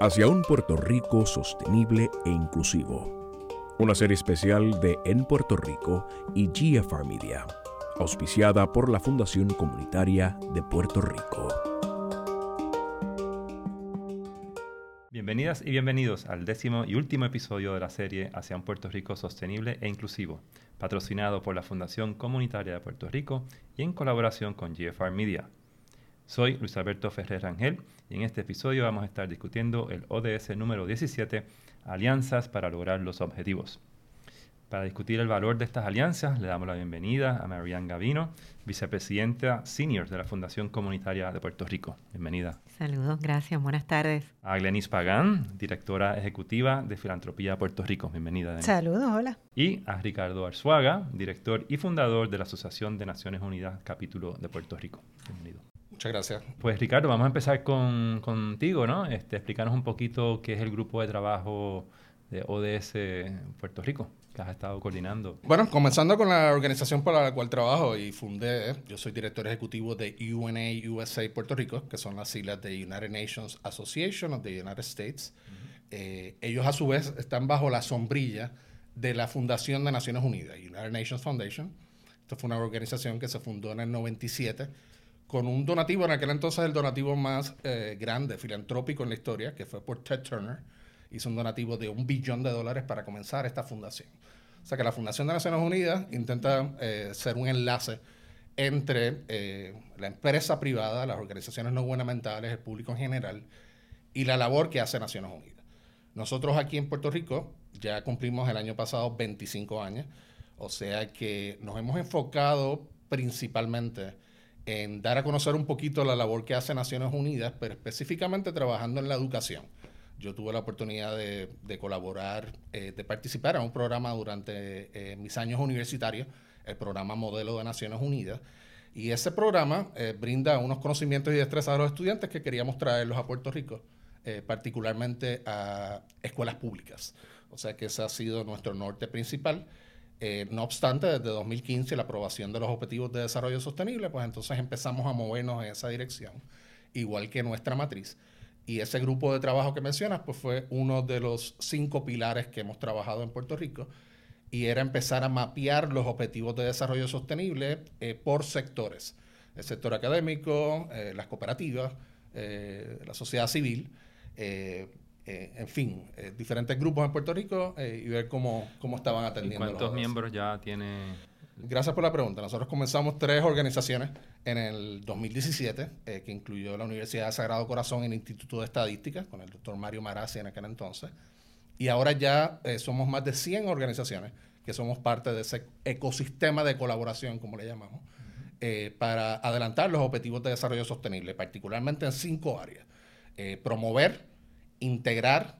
hacia un Puerto Rico sostenible e inclusivo. Una serie especial de En Puerto Rico y GFR Media, auspiciada por la Fundación Comunitaria de Puerto Rico. Bienvenidas y bienvenidos al décimo y último episodio de la serie Hacia un Puerto Rico sostenible e inclusivo, patrocinado por la Fundación Comunitaria de Puerto Rico y en colaboración con GFR Media. Soy Luis Alberto Ferrer Rangel y en este episodio vamos a estar discutiendo el ODS número 17, Alianzas para lograr los objetivos. Para discutir el valor de estas alianzas, le damos la bienvenida a Marianne Gavino, vicepresidenta senior de la Fundación Comunitaria de Puerto Rico. Bienvenida. Saludos, gracias, buenas tardes. A Glenis Pagán, directora ejecutiva de Filantropía Puerto Rico. Bienvenida. Saludos, hola. Y a Ricardo Arzuaga, director y fundador de la Asociación de Naciones Unidas, capítulo de Puerto Rico. Bienvenido. Muchas gracias. Pues Ricardo, vamos a empezar con, contigo, ¿no? Este, explícanos un poquito qué es el grupo de trabajo de ODS Puerto Rico que has estado coordinando. Bueno, comenzando con la organización para la cual trabajo y fundé, yo soy director ejecutivo de UNA USA Puerto Rico, que son las siglas de United Nations Association of the United States. Eh, ellos a su vez están bajo la sombrilla de la Fundación de Naciones Unidas, United Nations Foundation. Esto fue una organización que se fundó en el 97 con un donativo, en aquel entonces el donativo más eh, grande, filantrópico en la historia, que fue por Ted Turner. Hizo un donativo de un billón de dólares para comenzar esta fundación. O sea que la Fundación de Naciones Unidas intenta eh, ser un enlace entre eh, la empresa privada, las organizaciones no gubernamentales, el público en general y la labor que hace Naciones Unidas. Nosotros aquí en Puerto Rico ya cumplimos el año pasado 25 años, o sea que nos hemos enfocado principalmente en dar a conocer un poquito la labor que hace Naciones Unidas, pero específicamente trabajando en la educación. Yo tuve la oportunidad de, colaborar, eh, de participar en un programa durante eh, mis años universitarios, el programa Modelo de Naciones Unidas. Y ese programa eh, brinda unos conocimientos y destrezas a los estudiantes que queríamos traerlos a Puerto Rico, particularmente a escuelas públicas. O sea que ese ha sido nuestro norte principal. Eh, no obstante, desde 2015, la aprobación de los Objetivos de Desarrollo Sostenible, pues entonces empezamos a movernos en esa dirección, igual que nuestra matriz. Y ese grupo de trabajo que mencionas, pues fue uno de los cinco pilares que hemos trabajado en Puerto Rico, y era empezar a mapear los Objetivos de Desarrollo Sostenible eh, por sectores. El sector académico, eh, las cooperativas, la sociedad civil, en fin, eh, diferentes grupos en Puerto Rico eh, y ver cómo, cómo estaban atendiendo. ¿Cuántos miembros ya tiene? Gracias por la pregunta. Nosotros comenzamos tres organizaciones en el 2017, que incluyó la Universidad de Sagrado Corazón y el Instituto de Estadística, con el doctor Mario Marazzi en aquel entonces. Y ahora ya somos más de 100 organizaciones que somos parte de ese ecosistema de colaboración, como le llamamos, para adelantar los objetivos de desarrollo sostenible, particularmente en cinco áreas. promover integrar,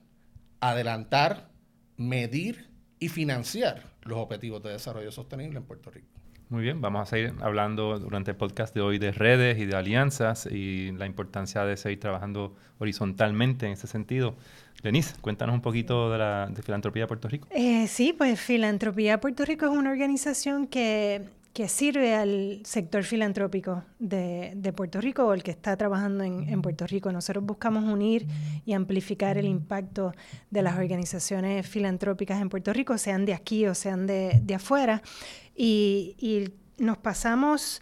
adelantar, medir y financiar los objetivos de desarrollo sostenible en Puerto Rico. Muy bien, vamos a seguir hablando durante el podcast de hoy de redes y de alianzas y la importancia de seguir trabajando horizontalmente en ese sentido. Denise, cuéntanos un poquito de la de Filantropía Puerto Rico. Eh, sí, pues Filantropía Puerto Rico es una organización que que sirve al sector filantrópico de, Puerto Rico o el que está trabajando en, Puerto Rico. Nosotros buscamos unir y amplificar el impacto de las organizaciones filantrópicas en Puerto Rico, sean de aquí o sean de, afuera, y, nos pasamos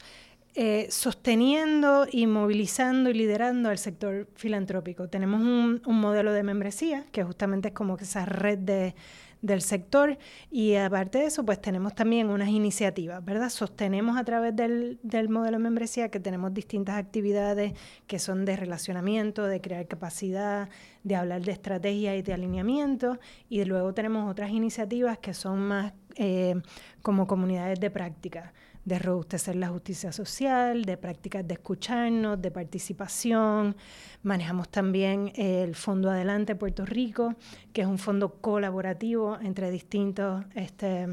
eh, sosteniendo y movilizando y liderando al sector filantrópico. Tenemos un, un modelo de membresía que justamente es como esa red de del sector y aparte de eso, pues tenemos también unas iniciativas, ¿verdad? Sostenemos a través del, del modelo de membresía que tenemos distintas actividades que son de relacionamiento, de crear capacidad, de hablar de estrategia y de alineamiento y luego tenemos otras iniciativas que son más eh, como comunidades de práctica de robustecer la justicia social, de prácticas de escucharnos, de participación. Manejamos también el Fondo Adelante Puerto Rico, que es un fondo colaborativo entre distintas este,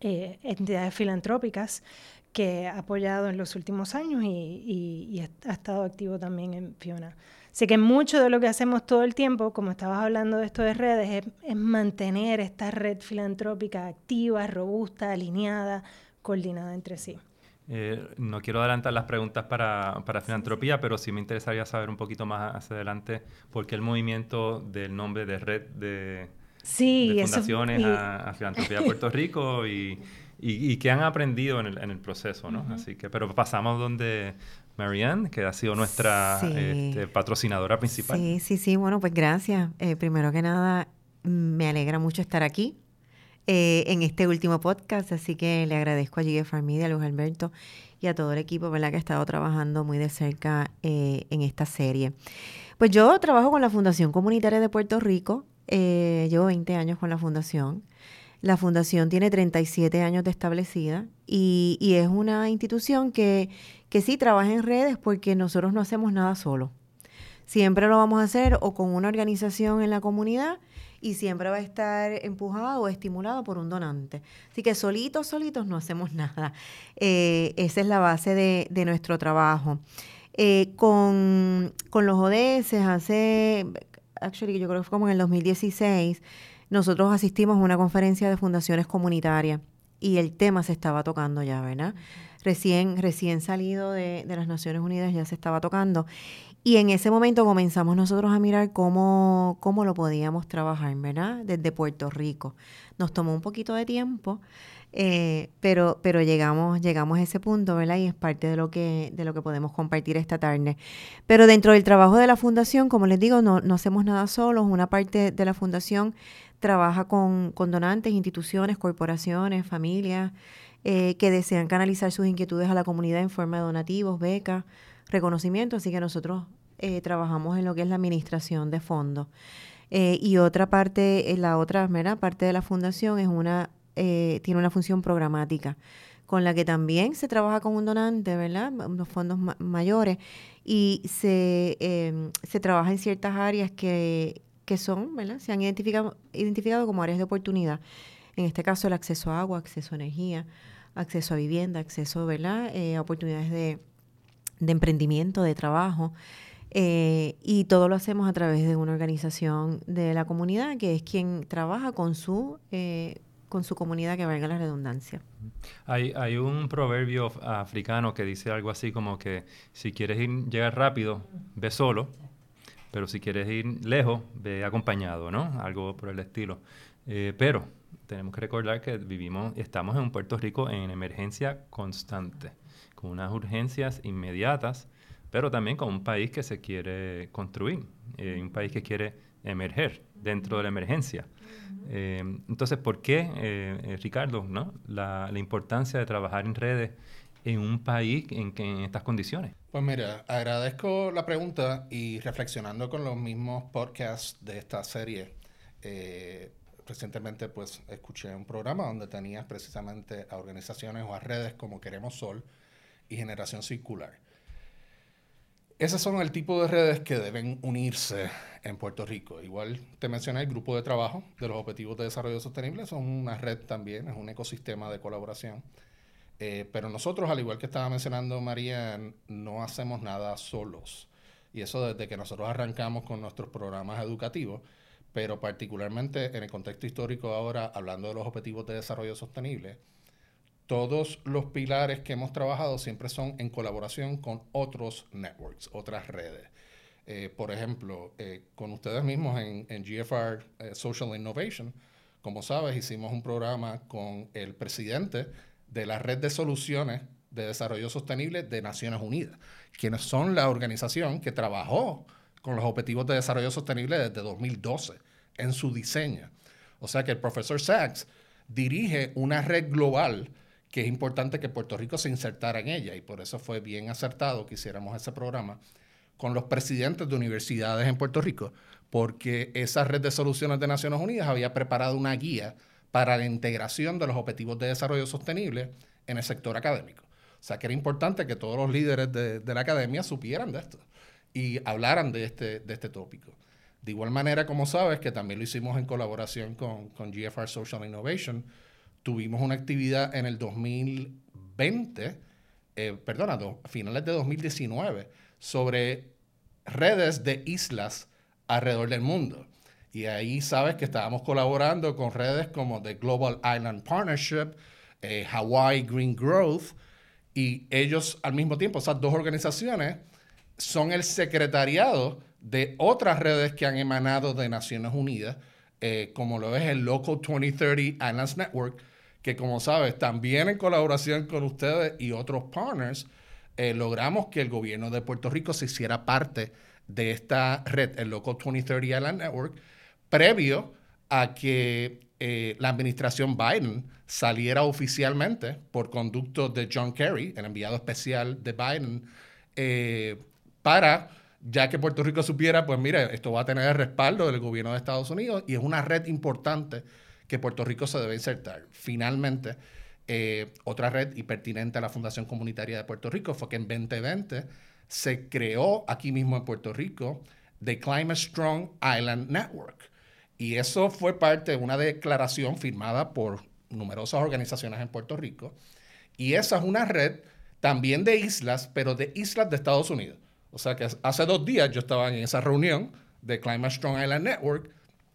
eh, entidades filantrópicas que ha apoyado en los últimos años y, ha estado activo también en Fiona. Así que mucho de lo que hacemos todo el tiempo, como estabas hablando de esto de redes, es mantener esta red filantrópica activa, robusta, alineada, coordinada entre sí. Eh, no quiero adelantar las preguntas para, para filantropía, pero sí me interesaría saber un poquito más hacia adelante por qué el movimiento del nombre de Red de, sí, Fundaciones a, Filantropía de Puerto Rico y, y, qué han aprendido en el, en el proceso, ¿no? Así que, pero pasamos donde Marianne, que ha sido nuestra este, patrocinadora principal. Sí, sí, sí, bueno, pues gracias. Eh, primero que nada, me alegra mucho estar aquí eh, en este último podcast, así que le agradezco a GFR Media, a Luis Alberto y a todo el equipo ¿verdad? que ha estado trabajando muy de cerca eh, en esta serie. Pues yo trabajo con la Fundación Comunitaria de Puerto Rico, eh, llevo 20 años con la fundación. La fundación tiene 37 años de establecida y, y es una institución que, que sí trabaja en redes porque nosotros no hacemos nada solo. Siempre lo vamos a hacer o con una organización en la comunidad y siempre va a estar empujado o estimulado por un donante. Así que solitos, solitos no hacemos nada. Eh, esa es la base de, nuestro trabajo. Eh, con, los ODS hace, actually yo creo que fue como en el 2016, nosotros asistimos a una conferencia de fundaciones comunitarias y el tema se estaba tocando ya, ¿verdad? Recién, recién salido de, de las Naciones Unidas ya se estaba tocando. Y en ese momento comenzamos nosotros a mirar cómo, cómo lo podíamos trabajar, ¿verdad? Desde Puerto Rico. Nos tomó un poquito de tiempo, eh, pero, pero llegamos, llegamos a ese punto, ¿verdad? Y es parte de lo que, de lo que podemos compartir esta tarde. Pero dentro del trabajo de la fundación, como les digo, no, no hacemos nada solos. Una parte de la fundación trabaja con, con donantes, instituciones, corporaciones, familias eh, que desean canalizar sus inquietudes a la comunidad en forma de donativos, becas reconocimiento, así que nosotros eh, trabajamos en lo que es la administración de fondos. Eh, y otra parte, eh, la otra parte de la fundación es una, tiene una función programática, con la que también se trabaja con un donante, ¿verdad? Unos fondos mayores, y se, em, se trabaja en ciertas áreas que, que son, ¿verdad? Se han identificado, identificado como áreas de oportunidad. En este caso, el acceso a agua, acceso a energía, acceso a vivienda, acceso, ¿verdad? a oportunidades de, de emprendimiento, de trabajo. Eh, y todo lo hacemos a través de una organización de la comunidad que es quien trabaja con su, eh, con su comunidad, que valga la redundancia. Hay, hay un proverbio africano que dice algo así como que si quieres llegar rápido, ve solo, pero si quieres ir lejos, ve acompañado, ¿no? Algo por el estilo. Eh, pero tenemos que recordar que vivimos, estamos en Puerto Rico en emergencia constante con unas urgencias inmediatas, pero también con un país que se quiere construir, eh, un país que quiere emerger dentro de la emergencia. Eh, entonces, ¿por qué, eh, Ricardo, ¿no? La, importancia de trabajar en redes en un país en, en estas condiciones? Pues mira, agradezco la pregunta y reflexionando con los mismos podcasts de esta serie, recientemente pues escuché un programa donde tenías precisamente a organizaciones o a redes como Queremos Sol, y generación circular. Esos son el tipo de redes que deben unirse en Puerto Rico. Igual te mencioné el grupo de trabajo de los Objetivos de Desarrollo Sostenible, son una red también, es un ecosistema de colaboración. Eh, pero nosotros, al igual que estaba mencionando María, no hacemos nada solos. Y eso desde que nosotros arrancamos con nuestros programas educativos, pero particularmente en el contexto histórico ahora, hablando de los Objetivos de Desarrollo Sostenible, todos los pilares que hemos trabajado siempre son en colaboración con otros networks, otras redes. Eh, por ejemplo, eh, con ustedes mismos en, GFR eh, Social Innovation, como sabes, hicimos un programa con el presidente de la Red de Soluciones de Desarrollo Sostenible de Naciones Unidas, quienes son la organización que trabajó con los Objetivos de Desarrollo Sostenible desde 2012 en su diseño. O sea que el profesor Sachs dirige una red global que es importante que Puerto Rico se insertara en ella y por eso fue bien acertado que hiciéramos ese programa con los presidentes de universidades en Puerto Rico, porque esa red de soluciones de Naciones Unidas había preparado una guía para la integración de los objetivos de desarrollo sostenible en el sector académico. O sea que era importante que todos los líderes de, la academia supieran de esto y hablaran de este, de este tópico. De igual manera, como sabes, que también lo hicimos en colaboración con, con GFR Social Innovation, tuvimos una actividad en el 2020, eh, perdona, finales de 2019, sobre redes de islas alrededor del mundo. Y ahí sabes que estábamos colaborando con redes como The Global Island Partnership, eh, Hawaii Green Growth, Y ellos al mismo tiempo, esas dos organizaciones, son el secretariado de otras redes que han emanado de Naciones Unidas, eh, como lo es el Local 2030 Islands Network, que como sabes, también en colaboración con ustedes y otros partners, eh, logramos que el gobierno de Puerto Rico se hiciera parte de esta red, el Local 2030 Island Network, previo a que eh, la administración Biden saliera oficialmente por conducto de John Kerry, el enviado especial de Biden, para ya que Puerto Rico supiera, pues mire, esto va a tener el respaldo del gobierno de Estados Unidos y es una red importante que Puerto Rico se debe insertar. Finalmente, eh, otra red y pertinente a la Fundación Comunitaria de Puerto Rico fue que en 2020 se creó aquí mismo en Puerto Rico The Climate Strong Island Network. Y eso fue parte de una declaración firmada por numerosas organizaciones en Puerto Rico. Y esa es una red también de islas, pero de islas de Estados Unidos. O sea que hace dos días yo estaba en esa reunión de Climate Strong Island Network,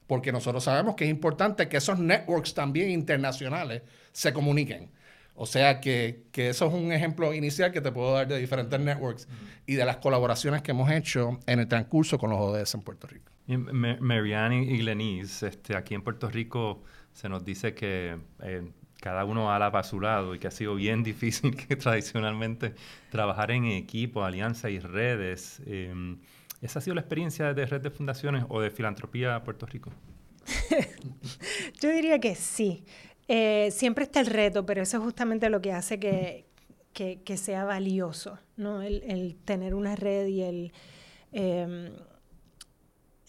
porque nosotros sabemos que es importante que esos networks también internacionales se comuniquen. O sea que, que, eso es un ejemplo inicial que te puedo dar de diferentes networks y de las colaboraciones que hemos hecho en el transcurso con los ODS en Puerto Rico. Marianne y Glenise, este, aquí en Puerto Rico se nos dice que eh, cada uno ala para su lado y que ha sido bien difícil que tradicionalmente trabajar en equipo, alianza y redes. Em, ¿Esa ha sido la experiencia de Red de Fundaciones o de Filantropía Puerto Rico? Yo diría que sí. Eh, siempre está el reto, pero eso es justamente lo que hace que, que, sea valioso, ¿no? El, el, tener una red y el... Em,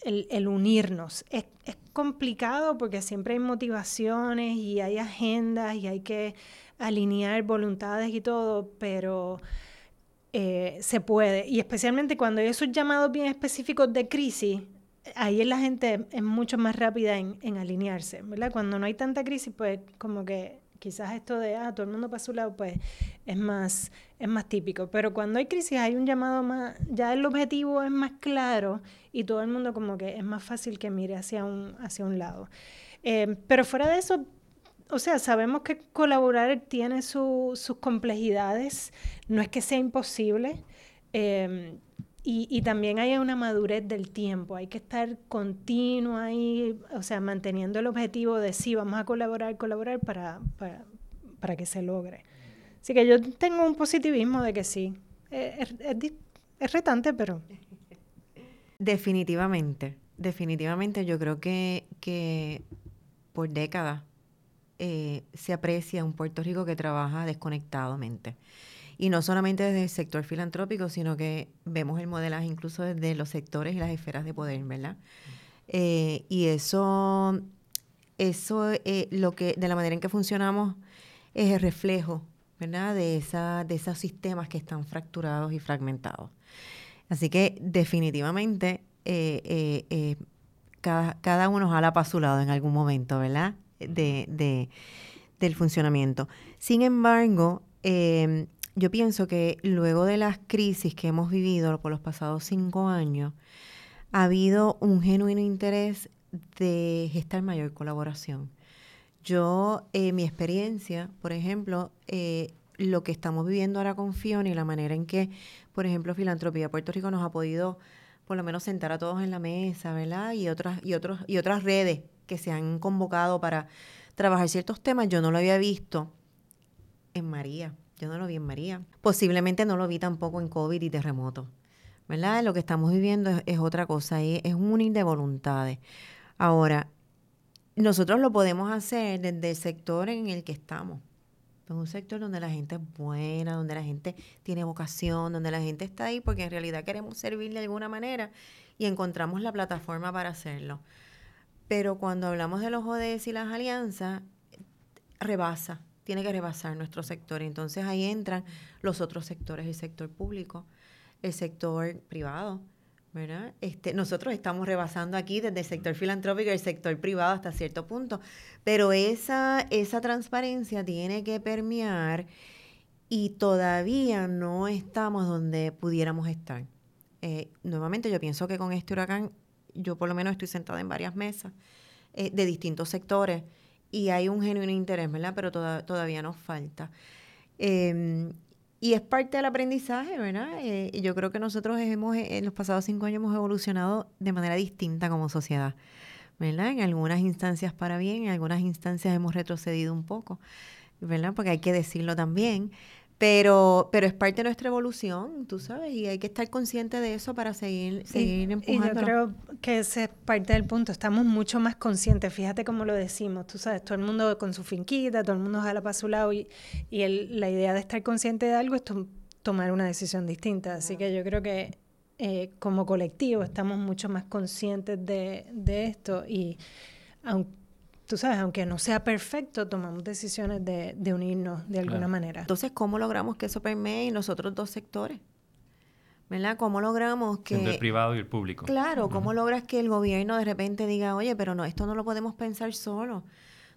el, unirnos. Es, complicado porque siempre hay motivaciones y hay agendas y hay que alinear voluntades y todo, pero eh, se puede. Y especialmente cuando hay esos llamados bien específicos de crisis, ahí la gente es mucho más rápida en, alinearse, ¿verdad? Cuando no hay tanta crisis, pues como que quizás esto de, ah, todo el mundo para su lado, pues es más, es más típico. Pero cuando hay crisis hay un llamado más, ya el objetivo es más claro y todo el mundo como que es más fácil que mire hacia un, hacia un lado. Eh, pero fuera de eso, o sea, sabemos que colaborar tiene sus complejidades, no es que sea imposible. Eh, y, y, también hay una madurez del tiempo, hay que estar continuo ahí, o sea, manteniendo el objetivo de sí, vamos a colaborar, colaborar para, para, para que se logre. Así que yo tengo un positivismo de que sí, es, es, es retante, pero... Definitivamente, definitivamente yo creo que, que por décadas eh, se aprecia un Puerto Rico que trabaja desconectadamente. Y no solamente desde el sector filantrópico, sino que vemos el modelaje incluso desde los sectores y las esferas de poder, ¿verdad? Eh, y eso, eso eh, lo que, de la manera en que funcionamos es el reflejo, ¿verdad? De, esa, de esos sistemas que están fracturados y fragmentados. Así que definitivamente eh, cada, cada, uno jala para su lado en algún momento, ¿verdad? De, de, del funcionamiento. Sin embargo, yo pienso que luego de las crisis que hemos vivido por los pasados cinco años, ha habido un genuino interés de gestar mayor colaboración. Yo, eh, mi experiencia, por ejemplo, eh, lo que estamos viviendo ahora con Fiona y la manera en que, por ejemplo, Filantropía Puerto Rico nos ha podido por lo menos sentar a todos en la mesa, ¿verdad? Y otras, y otros, y otras redes que se han convocado para trabajar ciertos temas, yo no lo había visto en María. Yo no lo vi en María. Posiblemente no lo vi tampoco en COVID y terremoto. ¿Verdad? Lo que estamos viviendo es, otra cosa, es, es un unir de voluntades. Ahora, nosotros lo podemos hacer desde el sector en el que estamos. Es un sector donde la gente es buena, donde la gente tiene vocación, donde la gente está ahí porque en realidad queremos servir de alguna manera y encontramos la plataforma para hacerlo. Pero cuando hablamos de los ODS y las alianzas, rebasa tiene que rebasar nuestro sector. Entonces ahí entran los otros sectores, el sector público, el sector privado, ¿verdad? Este, nosotros estamos rebasando aquí desde el sector filantrópico y el sector privado hasta cierto punto, pero esa, esa transparencia tiene que permear y todavía no estamos donde pudiéramos estar. Eh, nuevamente yo pienso que con este huracán, yo por lo menos estoy sentada en varias mesas eh, de distintos sectores, y hay un genuino interés, ¿verdad? Pero todavía nos falta. Em, y es parte del aprendizaje, ¿verdad? Eh, y yo creo que nosotros hemos, eh, en los pasados cinco años hemos evolucionado de manera distinta como sociedad, ¿verdad? En algunas instancias para bien, en algunas instancias hemos retrocedido un poco, ¿verdad? Porque hay que decirlo también. Pero, pero es parte de nuestra evolución, tú sabes, y hay que estar consciente de eso para seguir, seguir empujando. Y yo creo que ese es parte del punto. Estamos mucho más conscientes. Fíjate cómo lo decimos. Tú sabes, todo el mundo con su finquita, todo el mundo jala para su lado. Y, y el, la idea de estar consciente de algo es tomar una decisión distinta. Así que yo creo que eh, como colectivo estamos mucho más conscientes de, de esto. Y aunque tú sabes, aunque no sea perfecto, tomamos decisiones de, de unirnos de alguna manera. Entonces, ¿cómo logramos que eso permee en los otros dos sectores? ¿Verdad? ¿Cómo logramos que... Entre el privado y el público. Claro, ¿cómo logras que el gobierno de repente diga, oye, pero no, esto no lo podemos pensar solo?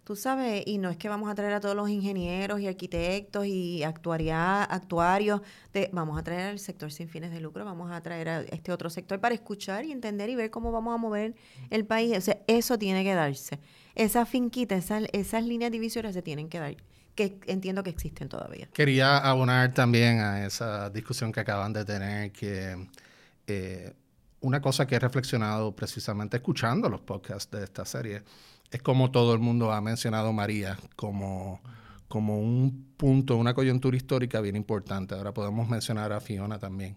Tú sabes, y no es que vamos a traer a todos los ingenieros y arquitectos y actuaria, actuarios, de, vamos a traer al sector sin fines de lucro, vamos a traer a este otro sector para escuchar y entender y ver cómo vamos a mover el país. O sea, eso tiene que darse esas finquitas, esas, líneas divisoras se tienen que dar, que entiendo que existen todavía. Quería abonar también a esa discusión que acaban de tener, que eh, una cosa que he reflexionado precisamente escuchando los podcasts de esta serie es como todo el mundo ha mencionado María como, como un punto, una coyuntura histórica bien importante. Ahora podemos mencionar a Fiona también.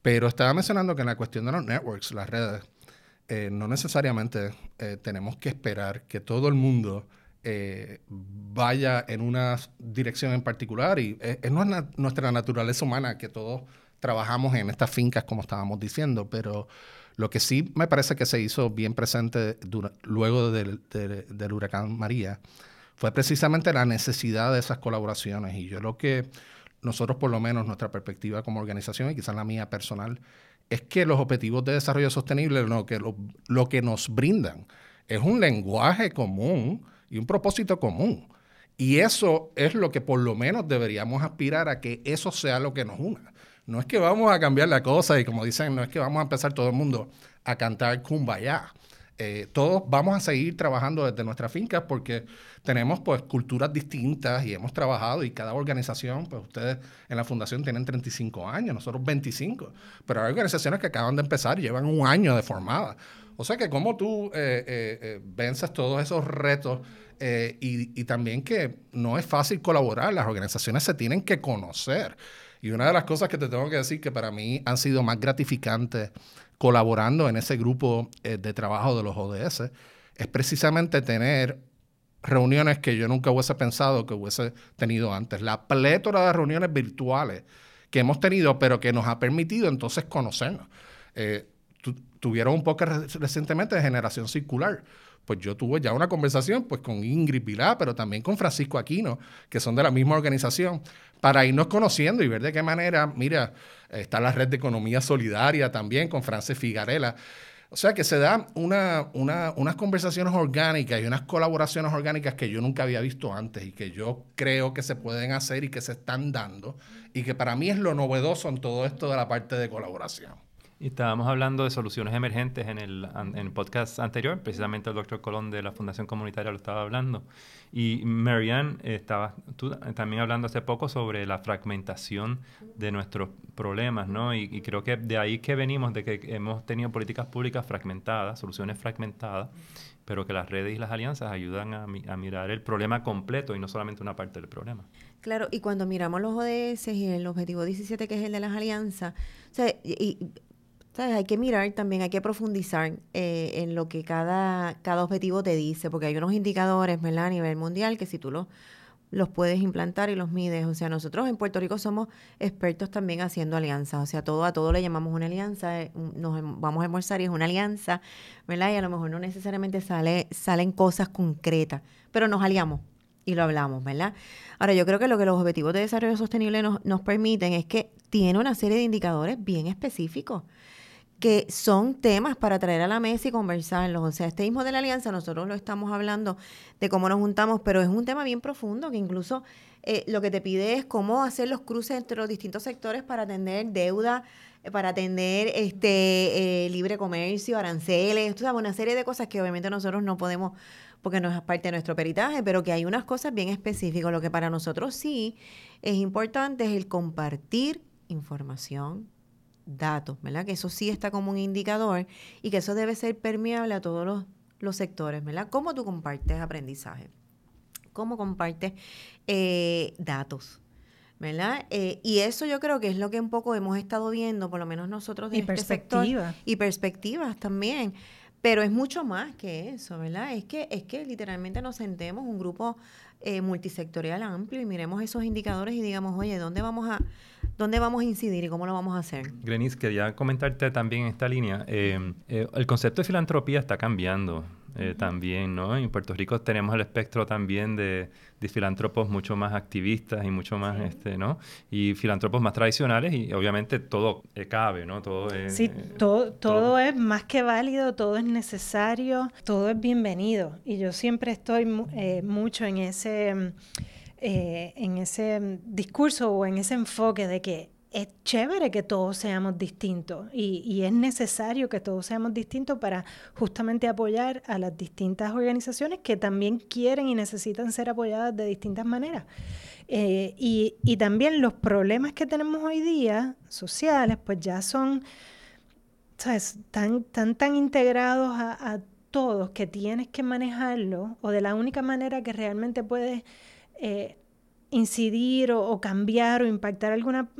Pero estaba mencionando que en la cuestión de los networks, las redes, eh, no necesariamente eh, tenemos que esperar que todo el mundo eh, vaya en una dirección en particular y es, nuestra naturaleza humana que todos trabajamos en estas fincas como estábamos diciendo, pero lo que sí me parece que se hizo bien presente luego del, del huracán María fue precisamente la necesidad de esas colaboraciones. Y yo lo que nosotros por lo menos nuestra perspectiva como organización y quizás la mía personal es que los objetivos de desarrollo sostenible lo que, lo, que nos brindan es un lenguaje común y un propósito común. Y eso es lo que por lo menos deberíamos aspirar a que eso sea lo que nos una. No es que vamos a cambiar la cosa y como dicen, no es que vamos a empezar todo el mundo a cantar kumbaya. Eh, todos vamos a seguir trabajando desde nuestras fincas porque tenemos pues culturas distintas y hemos trabajado y cada organización, pues ustedes en la fundación tienen 35 años, nosotros 25, pero hay organizaciones que acaban de empezar y llevan un año de formada. O sea que cómo tú eh, eh, eh vences todos esos retos y, y también que no es fácil colaborar, las organizaciones se tienen que conocer. Y una de las cosas que te tengo que decir que para mí han sido más gratificantes colaborando en ese grupo eh, de trabajo de los ODS es precisamente tener reuniones que yo nunca hubiese pensado que hubiese tenido antes. La plétora de reuniones virtuales que hemos tenido, pero que nos ha permitido entonces conocernos. Eh, tuvieron un poco recientemente de generación circular. Pues yo tuve ya una conversación pues, con Ingrid Vilá, pero también con Francisco Aquino, que son de la misma organización, para irnos conociendo y ver de qué manera, mira, está la red de economía solidaria también con Frances Figarela. O sea que se dan una, unas conversaciones orgánicas y unas colaboraciones orgánicas que yo nunca había visto antes y que yo creo que se pueden hacer y que se están dando y que para mí es lo novedoso en todo esto de la parte de colaboración. Y estábamos hablando de soluciones emergentes en el, en el podcast anterior, precisamente el doctor Colón de la Fundación Comunitaria lo estaba hablando. Y Marianne, estaba tú también hablando hace poco sobre la fragmentación de nuestros problemas, ¿no? Y, y, creo que de ahí que venimos, de que hemos tenido políticas públicas fragmentadas, soluciones fragmentadas, pero que las redes y las alianzas ayudan a, a mirar el problema completo y no solamente una parte del problema. Claro, y cuando miramos los ODS y el objetivo 17, que es el de las alianzas, o sea, y hay que mirar también, hay que profundizar eh, en lo que cada, cada objetivo te dice, porque hay unos indicadores ¿verdad? a nivel mundial que si tú los, los puedes implantar y los mides, o sea, nosotros en Puerto Rico somos expertos también haciendo alianzas, o sea, todo a todo le llamamos una alianza, eh, nos vamos a almorzar y es una alianza, ¿verdad? Y a lo mejor no necesariamente sale, salen cosas concretas, pero nos aliamos y lo hablamos, ¿verdad? Ahora, yo creo que lo que los objetivos de desarrollo sostenible nos, nos permiten es que tiene una serie de indicadores bien específicos que son temas para traer a la mesa y conversarlos. O sea, este mismo de la alianza, nosotros lo estamos hablando de cómo nos juntamos, pero es un tema bien profundo que incluso eh, lo que te pide es cómo hacer los cruces entre los distintos sectores para atender deuda, eh, para atender este eh, libre comercio, aranceles, tú sabes, una serie de cosas que obviamente nosotros no podemos porque no es parte de nuestro peritaje, pero que hay unas cosas bien específicas. Lo que para nosotros sí es importante es el compartir información, datos, ¿verdad? Que eso sí está como un indicador y que eso debe ser permeable a todos los, los sectores, ¿verdad? ¿Cómo tú compartes aprendizaje? ¿Cómo compartes eh, datos? ¿verdad? Eh, y eso yo creo que es lo que un poco hemos estado viendo, por lo menos nosotros de y este perspectivas. Y perspectivas también. Pero es mucho más que eso, ¿verdad? Es que, es que literalmente nos sentemos un grupo eh, multisectorial amplio y miremos esos indicadores y digamos, oye, ¿dónde vamos a, dónde vamos a incidir y cómo lo vamos a hacer? Grenis, quería comentarte también en esta línea. Eh, el concepto de filantropía está cambiando. Eh, también, ¿no? En Puerto Rico tenemos el espectro también de, de filántropos mucho más activistas y mucho más, este, ¿no? Y filántropos más tradicionales y obviamente todo eh, cabe, ¿no? Todo es, sí, eh, todo, todo, es más que válido, todo es necesario, todo es bienvenido. Y yo siempre estoy mucho en ese, en ese discurso o en ese enfoque de que es chévere que todos seamos distintos y, es necesario que todos seamos distintos para justamente apoyar a las distintas organizaciones que también quieren y necesitan ser apoyadas de distintas maneras. Eh, y, y, también los problemas que tenemos hoy día, sociales, pues ya son ¿sabes? Tan, tan, tan integrados a, a todos que tienes que manejarlo o de la única manera que realmente puedes... Eh, incidir o, cambiar o impactar alguna,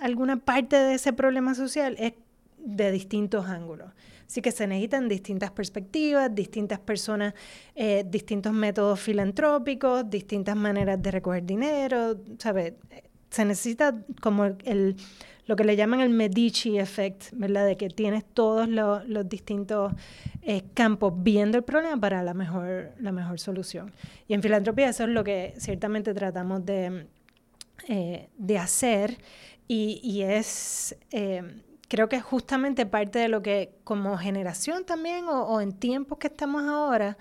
alguna parte de ese problema social es de distintos ángulos. Así que se necesitan distintas perspectivas, distintas personas, eh, distintos métodos filantrópicos, distintas maneras de recoger dinero, ¿sabes? Se necesita como el, lo que le llaman el Medici effect, ¿verdad? De que tienes todos los, los distintos eh, campos viendo el problema para la mejor, la mejor solución. Y en filantropía eso es lo que ciertamente tratamos de, eh, de hacer y, y es... Eh, creo que es justamente parte de lo que como generación también o, o en tiempos que estamos ahora,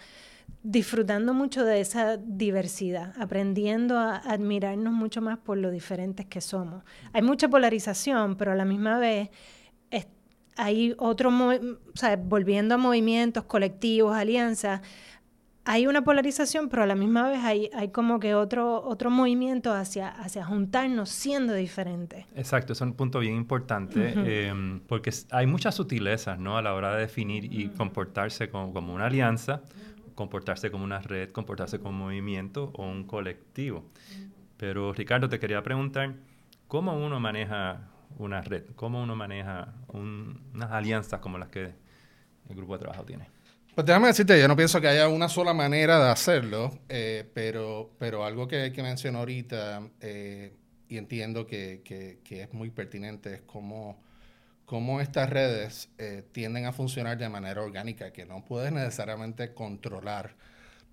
disfrutando mucho de esa diversidad, aprendiendo a admirarnos mucho más por lo diferentes que somos. Hay mucha polarización, pero a la misma vez es, hay otro, o sea, volviendo a movimientos colectivos, alianzas, hay una polarización, pero a la misma vez hay, hay como que otro, otro movimiento hacia, hacia juntarnos siendo diferentes. Exacto, es un punto bien importante, eh, porque hay muchas sutilezas ¿no? a la hora de definir y comportarse como, como una alianza comportarse como una red, comportarse como un movimiento o un colectivo. Pero Ricardo, te quería preguntar, ¿cómo uno maneja una red? ¿Cómo uno maneja unas alianzas como las que el grupo de trabajo tiene? Pues déjame decirte, yo no pienso que haya una sola manera de hacerlo, eh, pero, pero algo que, que mencionó ahorita eh, y entiendo que, que, que, es muy pertinente es cómo cómo estas redes eh, tienden a funcionar de manera orgánica, que no puedes necesariamente controlar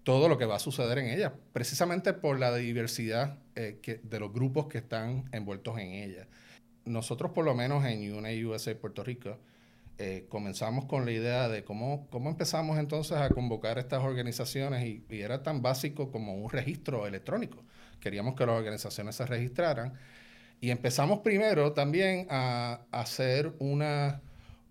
todo lo que va a suceder en ellas, precisamente por la diversidad eh, de los grupos que están envueltos en ellas. Nosotros, por lo menos en UNA USA Puerto Rico, eh, comenzamos con la idea de cómo, cómo empezamos entonces a convocar estas organizaciones y, y era tan básico como un registro electrónico. Queríamos que las organizaciones se registraran y empezamos primero también a, hacer una,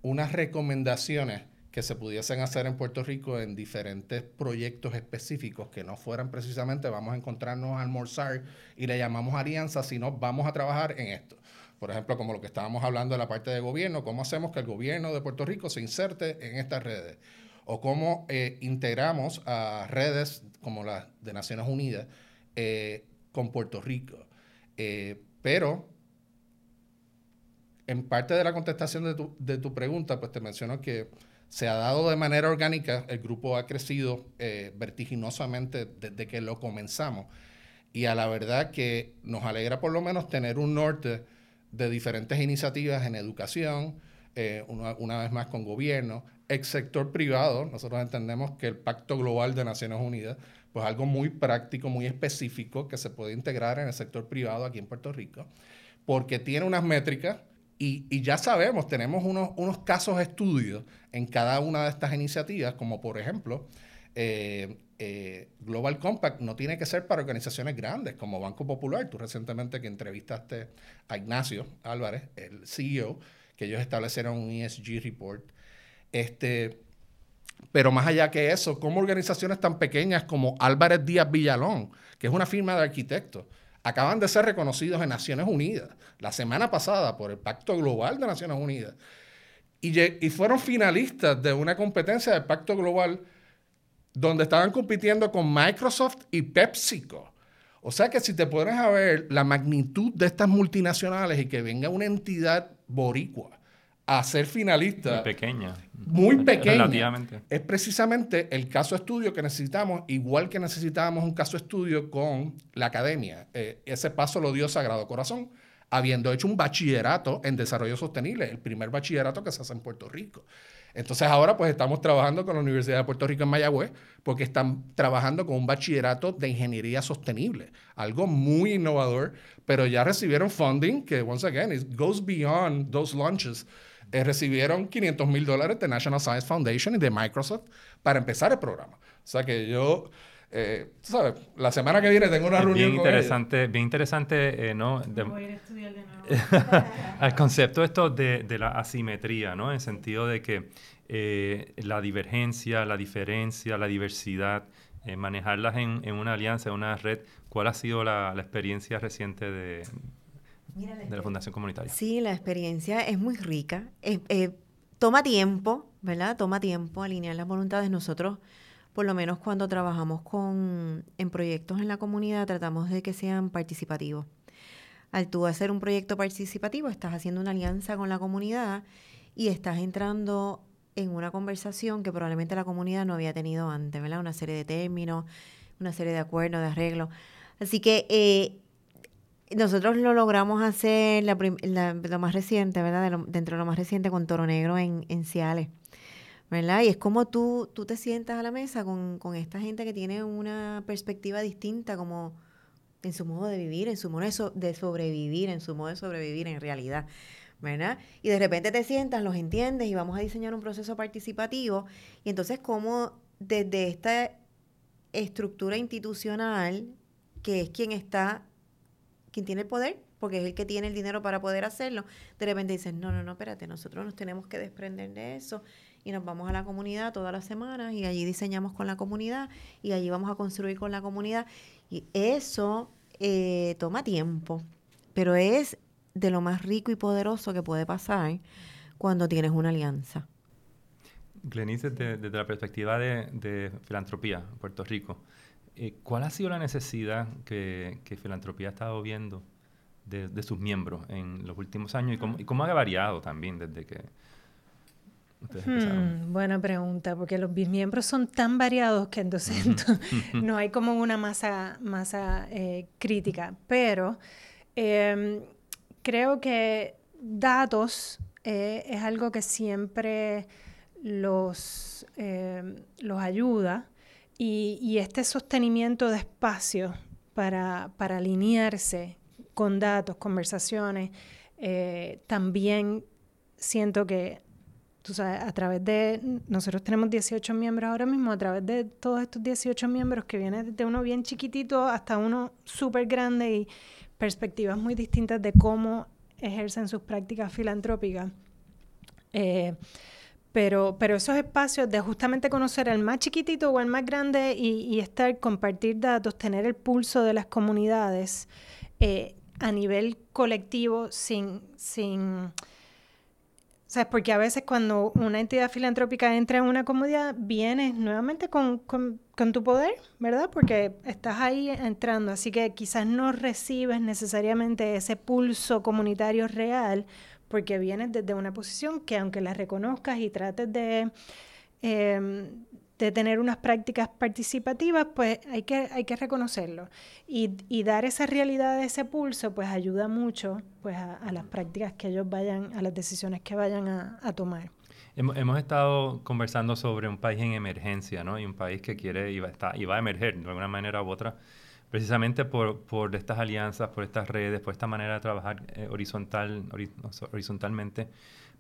unas recomendaciones que se pudiesen hacer en Puerto Rico en diferentes proyectos específicos que no fueran precisamente vamos a encontrarnos a almorzar y le llamamos alianza, sino vamos a trabajar en esto. Por ejemplo, como lo que estábamos hablando de la parte de gobierno, cómo hacemos que el gobierno de Puerto Rico se inserte en estas redes o cómo eh, integramos a redes como la de Naciones Unidas eh, con Puerto Rico. Eh, pero en parte de la contestación de tu, de tu, pregunta, pues te menciono que se ha dado de manera orgánica, el grupo ha crecido eh, vertiginosamente desde que lo comenzamos. Y a la verdad que nos alegra por lo menos tener un norte de diferentes iniciativas en educación, eh, una, una, vez más con gobierno, ex sector privado. Nosotros entendemos que el Pacto Global de Naciones Unidas, pues algo muy práctico, muy específico que se puede integrar en el sector privado aquí en Puerto Rico, porque tiene unas métricas y, ya sabemos, tenemos unos, unos casos estudios en cada una de estas iniciativas, como por ejemplo, eh, eh, Global Compact no tiene que ser para organizaciones grandes como Banco Popular. Tú recientemente que entrevistaste a Ignacio Álvarez, el CEO, que ellos establecieron un ESG report. Este, Pero más allá que eso, como organizaciones tan pequeñas como Álvarez Díaz Villalón, que es una firma de arquitectos, acaban de ser reconocidos en Naciones Unidas la semana pasada por el Pacto Global de Naciones Unidas. Y, fueron finalistas de una competencia del Pacto Global donde estaban compitiendo con Microsoft y PepsiCo. O sea que si te pones a ver la magnitud de estas multinacionales y que venga una entidad boricua a ser finalista. Muy pequeña. Muy pequeña. Relativamente. Es precisamente el caso estudio que necesitamos, igual que necesitábamos un caso estudio con la academia. Eh, ese paso lo dio Sagrado Corazón, habiendo hecho un bachillerato en desarrollo sostenible, el primer bachillerato que se hace en Puerto Rico. Entonces ahora pues estamos trabajando con la Universidad de Puerto Rico en Mayagüez porque están trabajando con un bachillerato de ingeniería sostenible, algo muy innovador, pero ya recibieron funding que, once again, it goes beyond those launches eh, recibieron 500 mil dólares de National Science Foundation y de Microsoft para empezar el programa. O sea que yo, eh, tú sabes, la semana que viene tengo una reunión. Bien interesante, bien interesante, eh, ¿no? Voy a estudiar de nuevo. Al concepto esto de, de, la asimetría, ¿no? En el sentido de que la divergencia, la diferencia, la diversidad, manejarlas en, en, una alianza, en una red, ¿cuál ha sido la, la experiencia reciente de, de la Fundación Comunitaria. Sí, la experiencia es muy rica. Eh, toma tiempo, ¿verdad? Toma tiempo alinear las voluntades. Nosotros, por lo menos cuando trabajamos con, en proyectos en la comunidad, tratamos de que sean participativos. Al tú hacer un proyecto participativo, estás haciendo una alianza con la comunidad y estás entrando en una conversación que probablemente la comunidad no había tenido antes, ¿verdad? Una serie de términos, una serie de acuerdos, de arreglos. Así que eh, nosotros lo logramos hacer la, lo más reciente, ¿verdad? dentro de lo más reciente con Toro Negro en, en Ciales, ¿verdad? Y es como tú, tú te sientas a la mesa con, con esta gente que tiene una perspectiva distinta, como en su modo de vivir, en su modo de, sobrevivir, en su modo de sobrevivir en realidad, ¿verdad? Y de repente te sientas, los entiendes y vamos a diseñar un proceso participativo. Y entonces, como desde esta estructura institucional, que es quien está quien tiene el poder, porque es el que tiene el dinero para poder hacerlo, de repente dicen, no, no, no, espérate, nosotros nos tenemos que desprender de eso y nos vamos a la comunidad todas las semanas y allí diseñamos con la comunidad y allí vamos a construir con la comunidad. Y eso eh, toma tiempo, pero es de lo más rico y poderoso que puede pasar cuando tienes una alianza. Glenice, desde, la perspectiva de, de filantropía en Puerto Rico, eh, ¿Cuál ha sido la necesidad que, Filantropía ha estado viendo de, sus miembros en los últimos años y cómo, ha variado también desde que ustedes hmm, Buena pregunta, porque los miembros son tan variados que entonces no hay como una masa, masa eh, crítica, pero em, creo que datos eh, es algo que siempre los, em, los ayuda y, este sostenimiento de espacio para, alinearse con datos, conversaciones, eh, también siento que, tú sabes, a través de, nosotros tenemos 18 miembros ahora mismo, a través de todos estos 18 miembros que vienen desde uno bien chiquitito hasta uno súper grande y perspectivas muy distintas de cómo ejercen sus prácticas filantrópicas. Eh, pero, pero esos espacios de justamente conocer al más chiquitito o al más grande y, estar, compartir datos, tener el pulso de las comunidades eh, a nivel colectivo sin, sin ¿Sabes? Porque a veces cuando una entidad filantrópica entra en una comunidad, vienes nuevamente con, con, con, tu poder, ¿verdad? Porque estás ahí entrando, así que quizás no recibes necesariamente ese pulso comunitario real, porque vienes desde una posición que aunque la reconozcas y trates de, em, de tener unas prácticas participativas, pues hay que, hay que reconocerlo. Y, y, dar esa realidad, ese pulso, pues ayuda mucho pues, a, las prácticas que ellos vayan, a las decisiones que vayan a, tomar. Hemos estado conversando sobre un país en emergencia, ¿no? Y un país que quiere y va, y va a emerger de alguna manera u otra precisamente por, por, estas alianzas, por estas redes, por esta manera de trabajar eh, horizontal, horizontalmente.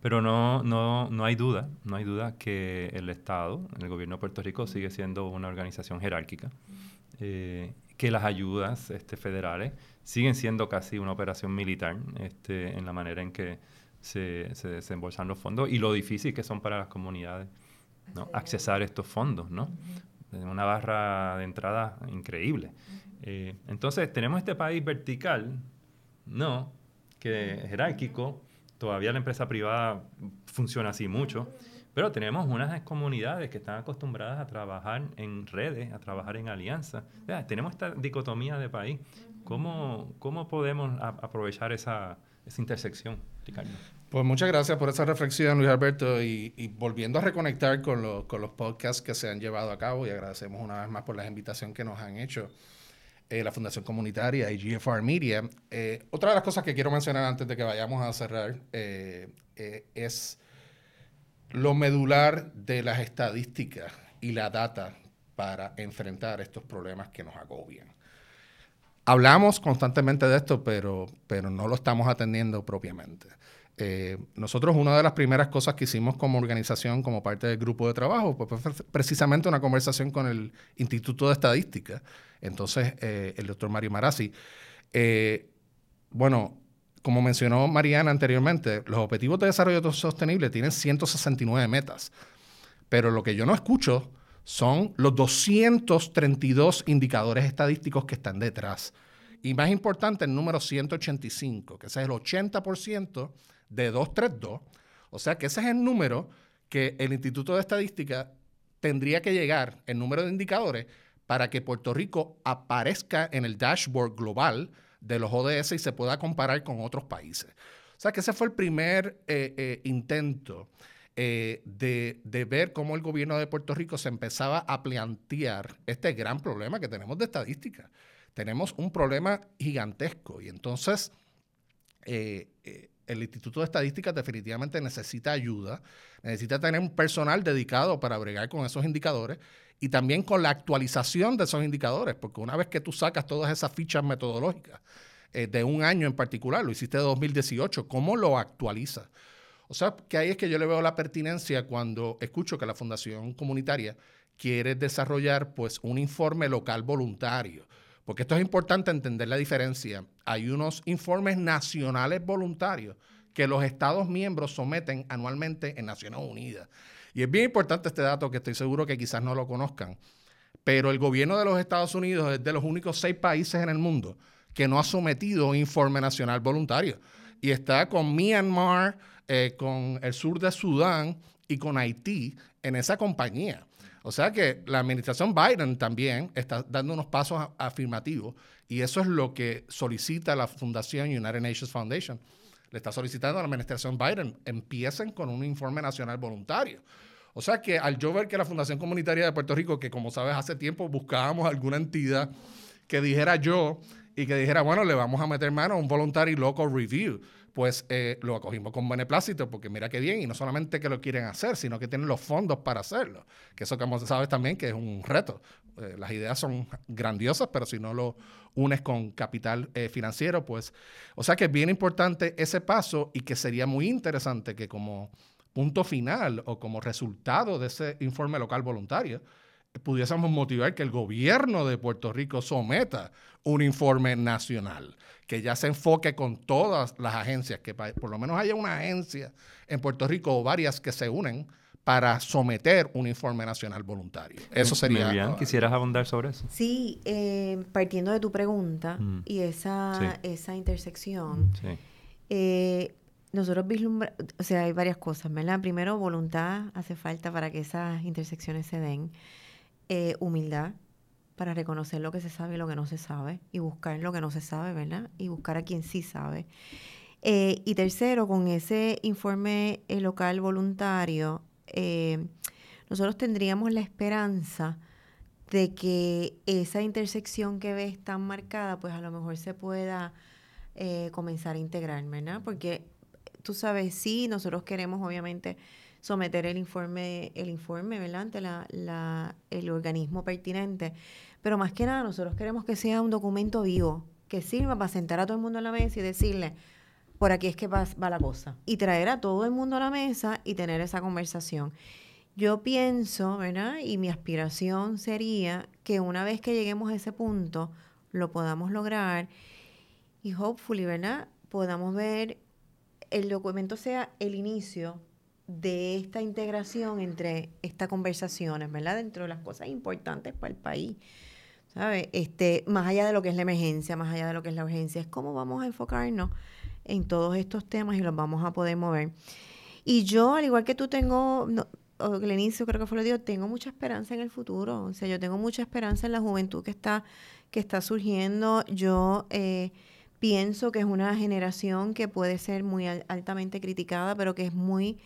Pero no, no, no hay duda, no hay duda que el Estado, el gobierno de Puerto Rico, sigue siendo una organización jerárquica, eh, que las ayudas este, federales siguen siendo casi una operación militar este, en la manera en que se, se desembolsan los fondos y lo difícil que son para las comunidades ¿no? accesar estos fondos, ¿no? Una barra de entrada increíble. Eh, entonces, tenemos este país vertical, ¿no? Que jerárquico, todavía la empresa privada funciona así mucho, pero tenemos unas comunidades que están acostumbradas a trabajar en redes, a trabajar en alianzas. tenemos esta dicotomía de país. ¿Cómo, cómo podemos aprovechar esa, esa intersección, Ricardo? Pues muchas gracias por esa reflexión, Luis Alberto, y, volviendo a reconectar con, con, los podcasts que se han llevado a cabo, y agradecemos una vez más por la invitación que nos han hecho eh, la Fundación Comunitaria y GFR Media. Eh, otra de las cosas que quiero mencionar antes de que vayamos a cerrar eh, es lo medular de las estadísticas y la data para enfrentar estos problemas que nos agobian. Hablamos constantemente de esto, pero, pero no lo estamos atendiendo propiamente. Eh, nosotros una de las primeras cosas que hicimos como organización, como parte del grupo de trabajo, pues fue precisamente una conversación con el Instituto de Estadística, entonces eh, el doctor Mario Marazzi. Eh, bueno, como mencionó Mariana anteriormente, los Objetivos de Desarrollo Sostenible tienen 169 metas, pero lo que yo no escucho son los 232 indicadores estadísticos que están detrás. Y más importante, el número 185, que es el 80% de 232. O sea que ese es el número que el Instituto de Estadística tendría que llegar, el número de indicadores, para que Puerto Rico aparezca en el dashboard global de los ODS y se pueda comparar con otros países. O sea que ese fue el primer eh, eh, intento eh, de, de, ver cómo el gobierno de Puerto Rico se empezaba a plantear este gran problema que tenemos de estadística. Tenemos un problema gigantesco y entonces el Instituto de Estadística definitivamente necesita ayuda, necesita tener un personal dedicado para bregar con esos indicadores y también con la actualización de esos indicadores, porque una vez que tú sacas todas esas fichas metodológicas eh, de un año en particular, lo hiciste de 2018, ¿cómo lo actualizas? O sea, que ahí es que yo le veo la pertinencia cuando escucho que la Fundación Comunitaria quiere desarrollar pues un informe local voluntario, porque esto es importante entender la diferencia. Hay unos informes nacionales voluntarios que los Estados miembros someten anualmente en Naciones Unidas. Y es bien importante este dato que estoy seguro que quizás no lo conozcan. Pero el gobierno de los Estados Unidos es de los únicos seis países en el mundo que no ha sometido un informe nacional voluntario. Y está con Myanmar, eh, con el sur de Sudán y con Haití en esa compañía. O sea que la administración Biden también está dando unos pasos afirmativos y eso es lo que solicita la Fundación United Nations Foundation. Le está solicitando a la administración Biden, empiecen con un informe nacional voluntario. O sea que al yo ver que la Fundación Comunitaria de Puerto Rico, que como sabes hace tiempo buscábamos alguna entidad que dijera yo y que dijera, bueno, le vamos a meter mano a un voluntary local review, pues eh, lo acogimos con beneplácito porque mira qué bien, y no solamente que lo quieren hacer, sino que tienen los fondos para hacerlo, que eso como sabes también que es un reto. Eh, las ideas son grandiosas, pero si no lo unes con capital eh, financiero, pues, o sea que es bien importante ese paso y que sería muy interesante que como punto final o como resultado de ese informe local voluntario, pudiésemos motivar que el gobierno de Puerto Rico someta un informe nacional, que ya se enfoque con todas las agencias, que por lo menos haya una agencia en Puerto Rico o varias que se unen para someter un informe nacional voluntario. Eso sería... bien. ¿Quisieras abundar sobre eso? Sí, eh, partiendo de tu pregunta mm. y esa, esa intersección, sí. eh, nosotros vislumbramos, o sea, hay varias cosas, ¿verdad? Primero, voluntad hace falta para que esas intersecciones se den. Eh, humildad para reconocer lo que se sabe y lo que no se sabe y buscar lo que no se sabe, ¿verdad? Y buscar a quien sí sabe. Eh, y tercero, con ese informe eh, local voluntario, nosotros tendríamos la esperanza de que esa intersección que ves tan marcada, pues a lo mejor se pueda comenzar a integrar, ¿verdad? Porque tú sabes, sí, nosotros queremos obviamente someter el informe, el informe, ¿verdad? Ante la, el organismo pertinente. Pero más que nada, nosotros queremos que sea un documento vivo, que sirva para sentar a todo el mundo a la mesa y decirle, por aquí es que va, va la cosa. Y traer a todo el mundo a la mesa y tener esa conversación. Yo pienso, ¿verdad? Y mi aspiración sería que una vez que lleguemos a ese punto, lo podamos lograr y hopefully, ¿verdad? Podamos ver el documento sea el inicio de esta integración entre estas conversaciones, ¿verdad? Dentro de las cosas importantes para el país. ¿Sabes? Este, más allá de lo que es la emergencia, más allá de lo que es la urgencia, es cómo vamos a enfocarnos en todos estos temas y los vamos a poder mover. Y yo, al igual que tú, tengo, no, o el inicio creo que fue lo digo, tengo mucha esperanza en el futuro. O sea, yo tengo mucha esperanza en la juventud que está, que está surgiendo. Yo eh, pienso que es una generación que puede ser muy altamente criticada, pero que es muy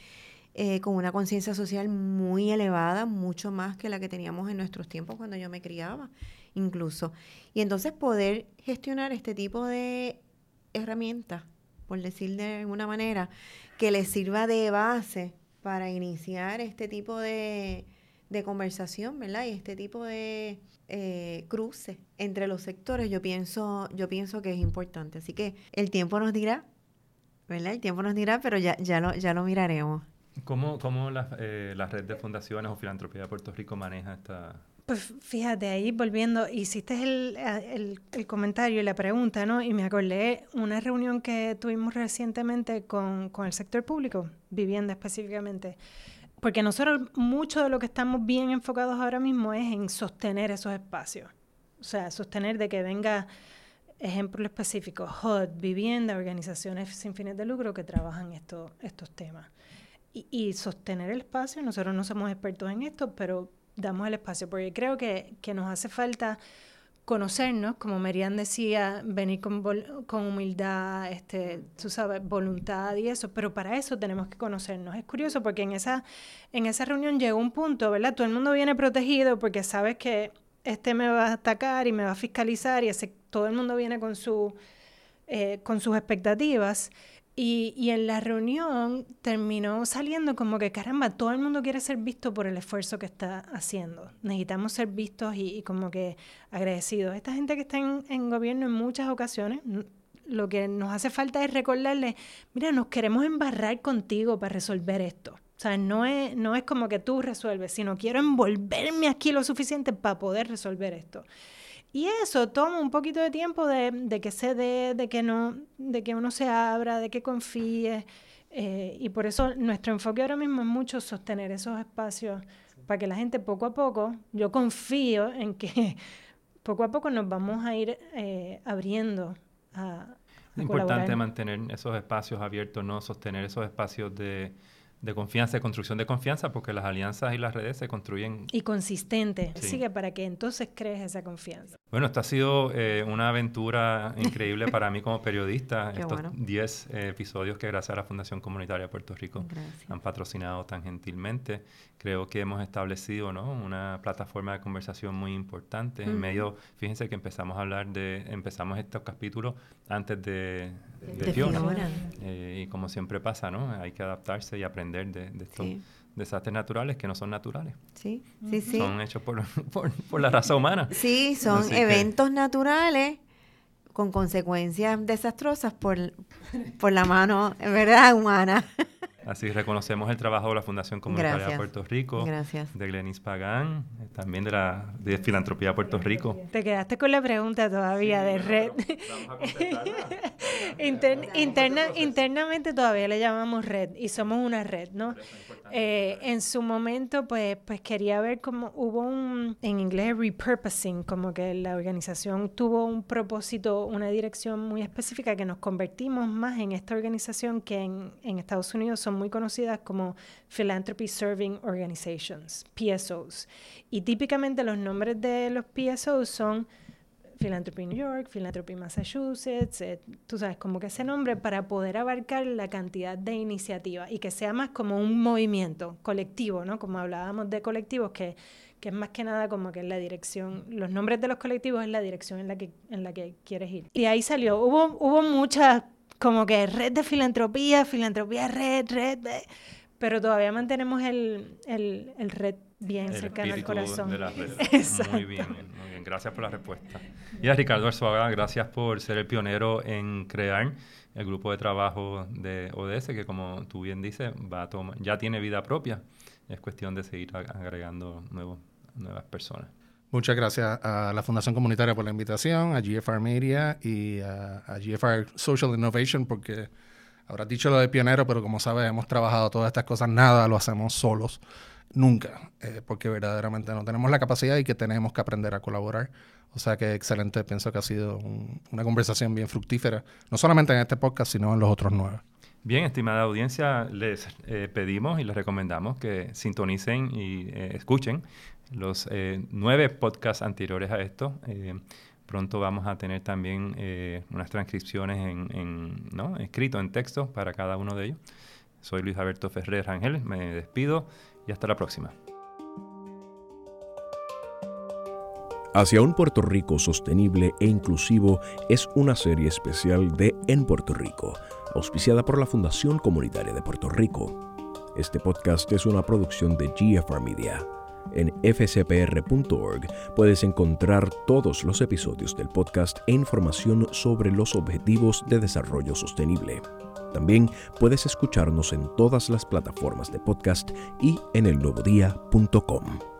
eh, con una conciencia social muy elevada, mucho más que la que teníamos en nuestros tiempos cuando yo me criaba, incluso. Y entonces poder gestionar este tipo de herramientas, por decir de alguna manera, que les sirva de base para iniciar este tipo de, conversación, ¿verdad? Y este tipo de eh, cruce entre los sectores, yo pienso, yo pienso que es importante. Así que el tiempo nos dirá, ¿verdad? El tiempo nos dirá, pero ya, ya, lo, ya lo miraremos. ¿Cómo, cómo la, eh, la, red de fundaciones o filantropía de Puerto Rico maneja esta...? Pues fíjate, ahí volviendo, hiciste el, el, el, comentario y la pregunta, ¿no? Y me acordé una reunión que tuvimos recientemente con, con el sector público, vivienda específicamente. Porque nosotros mucho de lo que estamos bien enfocados ahora mismo es en sostener esos espacios. O sea, sostener de que venga ejemplo específico, HUD, vivienda, organizaciones sin fines de lucro que trabajan esto, estos temas y, sostener el espacio. Nosotros no somos expertos en esto, pero damos el espacio, porque creo que, que nos hace falta conocernos, como Merian decía, venir con, con, humildad, este, tú sabes, voluntad y eso, pero para eso tenemos que conocernos. Es curioso porque en esa, en esa reunión llegó un punto, ¿verdad? Todo el mundo viene protegido porque sabes que este me va a atacar y me va a fiscalizar y ese, todo el mundo viene con, su, eh, con sus expectativas. Y, y, en la reunión terminó saliendo como que, caramba, todo el mundo quiere ser visto por el esfuerzo que está haciendo. Necesitamos ser vistos y, como que agradecidos. Esta gente que está en, en, gobierno en muchas ocasiones, lo que nos hace falta es recordarle, mira, nos queremos embarrar contigo para resolver esto. O sea, no es, no es como que tú resuelves, sino quiero envolverme aquí lo suficiente para poder resolver esto. Y eso toma un poquito de tiempo de, de que se dé, de que no, de que uno se abra, de que confíe. Eh, y por eso nuestro enfoque ahora mismo es mucho sostener esos espacios para que la gente poco a poco, yo confío en que poco a poco nos vamos a ir eh, abriendo a... Es importante mantener esos espacios abiertos, no sostener esos espacios de, de confianza, de construcción de confianza, porque las alianzas y las redes se construyen. Y consistente, sí. que para que entonces crees esa confianza. Bueno, esto ha sido eh, una aventura increíble para mí como periodista. Estos 10 eh, episodios que gracias a la Fundación Comunitaria de Puerto Rico han patrocinado tan gentilmente. Creo que hemos establecido ¿no? una plataforma de conversación muy importante. En medio, fíjense que empezamos a hablar de, empezamos estos capítulos antes de, de, Fiona. Eh, y como siempre pasa, ¿no? Hay que adaptarse y aprender de, de estos desastres naturales que no son naturales. Sí, sí, sí. Son hechos por, por, la raza humana. Sí, son eventos naturales con consecuencias desastrosas por, por la mano, ¿verdad?, humana. Así reconocemos el trabajo de la Fundación Comunitaria de Puerto Rico, de Glenis Pagán, también de la de Filantropía Puerto Rico. Te quedaste con la pregunta todavía de red. interna, internamente todavía le llamamos red y somos una red, ¿no? Eh, en su momento, pues, pues quería ver cómo hubo un, en inglés, repurposing, como que la organización tuvo un propósito, una dirección muy específica que nos convertimos más en esta organización que en, en Estados Unidos son muy conocidas como Philanthropy Serving Organizations, PSOs. Y típicamente los nombres de los PSOs son Philanthropy New York, Philanthropy Massachusetts, eh, tú sabes, como que ese nombre para poder abarcar la cantidad de iniciativas y que sea más como un movimiento colectivo, ¿no? Como hablábamos de colectivos, que, que es más que nada como que es la dirección, los nombres de los colectivos es la dirección en la que, en la que quieres ir. Y ahí salió, hubo, hubo muchas, como que red de filantropía, filantropía red, red, pero todavía mantenemos el, el, el red bien cercano al corazón. De la Muy bien, muy bien. Gracias por la respuesta. Y a Ricardo Arzuaga, gracias por ser el pionero en crear el grupo de trabajo de ODS, que como tú bien dices, va a tomar, ya tiene vida propia. Es cuestión de seguir agregando nuevos, nuevas personas. Muchas gracias a la Fundación Comunitaria por la invitación, a GFR Media y a, a GFR Social Innovation porque habrás dicho lo de pionero, pero como sabes, hemos trabajado todas estas cosas, nada lo hacemos solos, nunca, eh, porque verdaderamente no tenemos la capacidad y que tenemos que aprender a colaborar. O sea que excelente, pienso que ha sido una conversación bien fructífera, no solamente en este podcast, sino en los otros nueve. Bien, estimada audiencia, les eh, pedimos y les recomendamos que sintonicen y eh, escuchen los eh, nueve podcasts anteriores a esto. pronto vamos a tener también unas transcripciones en, en ¿no? escrito en texto para cada uno de ellos. Soy Luis Alberto Ferrer Rangel, me despido y hasta la próxima. Hacia un Puerto Rico sostenible e inclusivo es una serie especial de En Puerto Rico auspiciada por la Fundación Comunitaria de Puerto Rico. Este podcast es una producción de GFR Media. En fcpr.org puedes encontrar todos los episodios del podcast e información sobre los objetivos de desarrollo sostenible. También puedes escucharnos en todas las plataformas de podcast y en elnuevodía.com.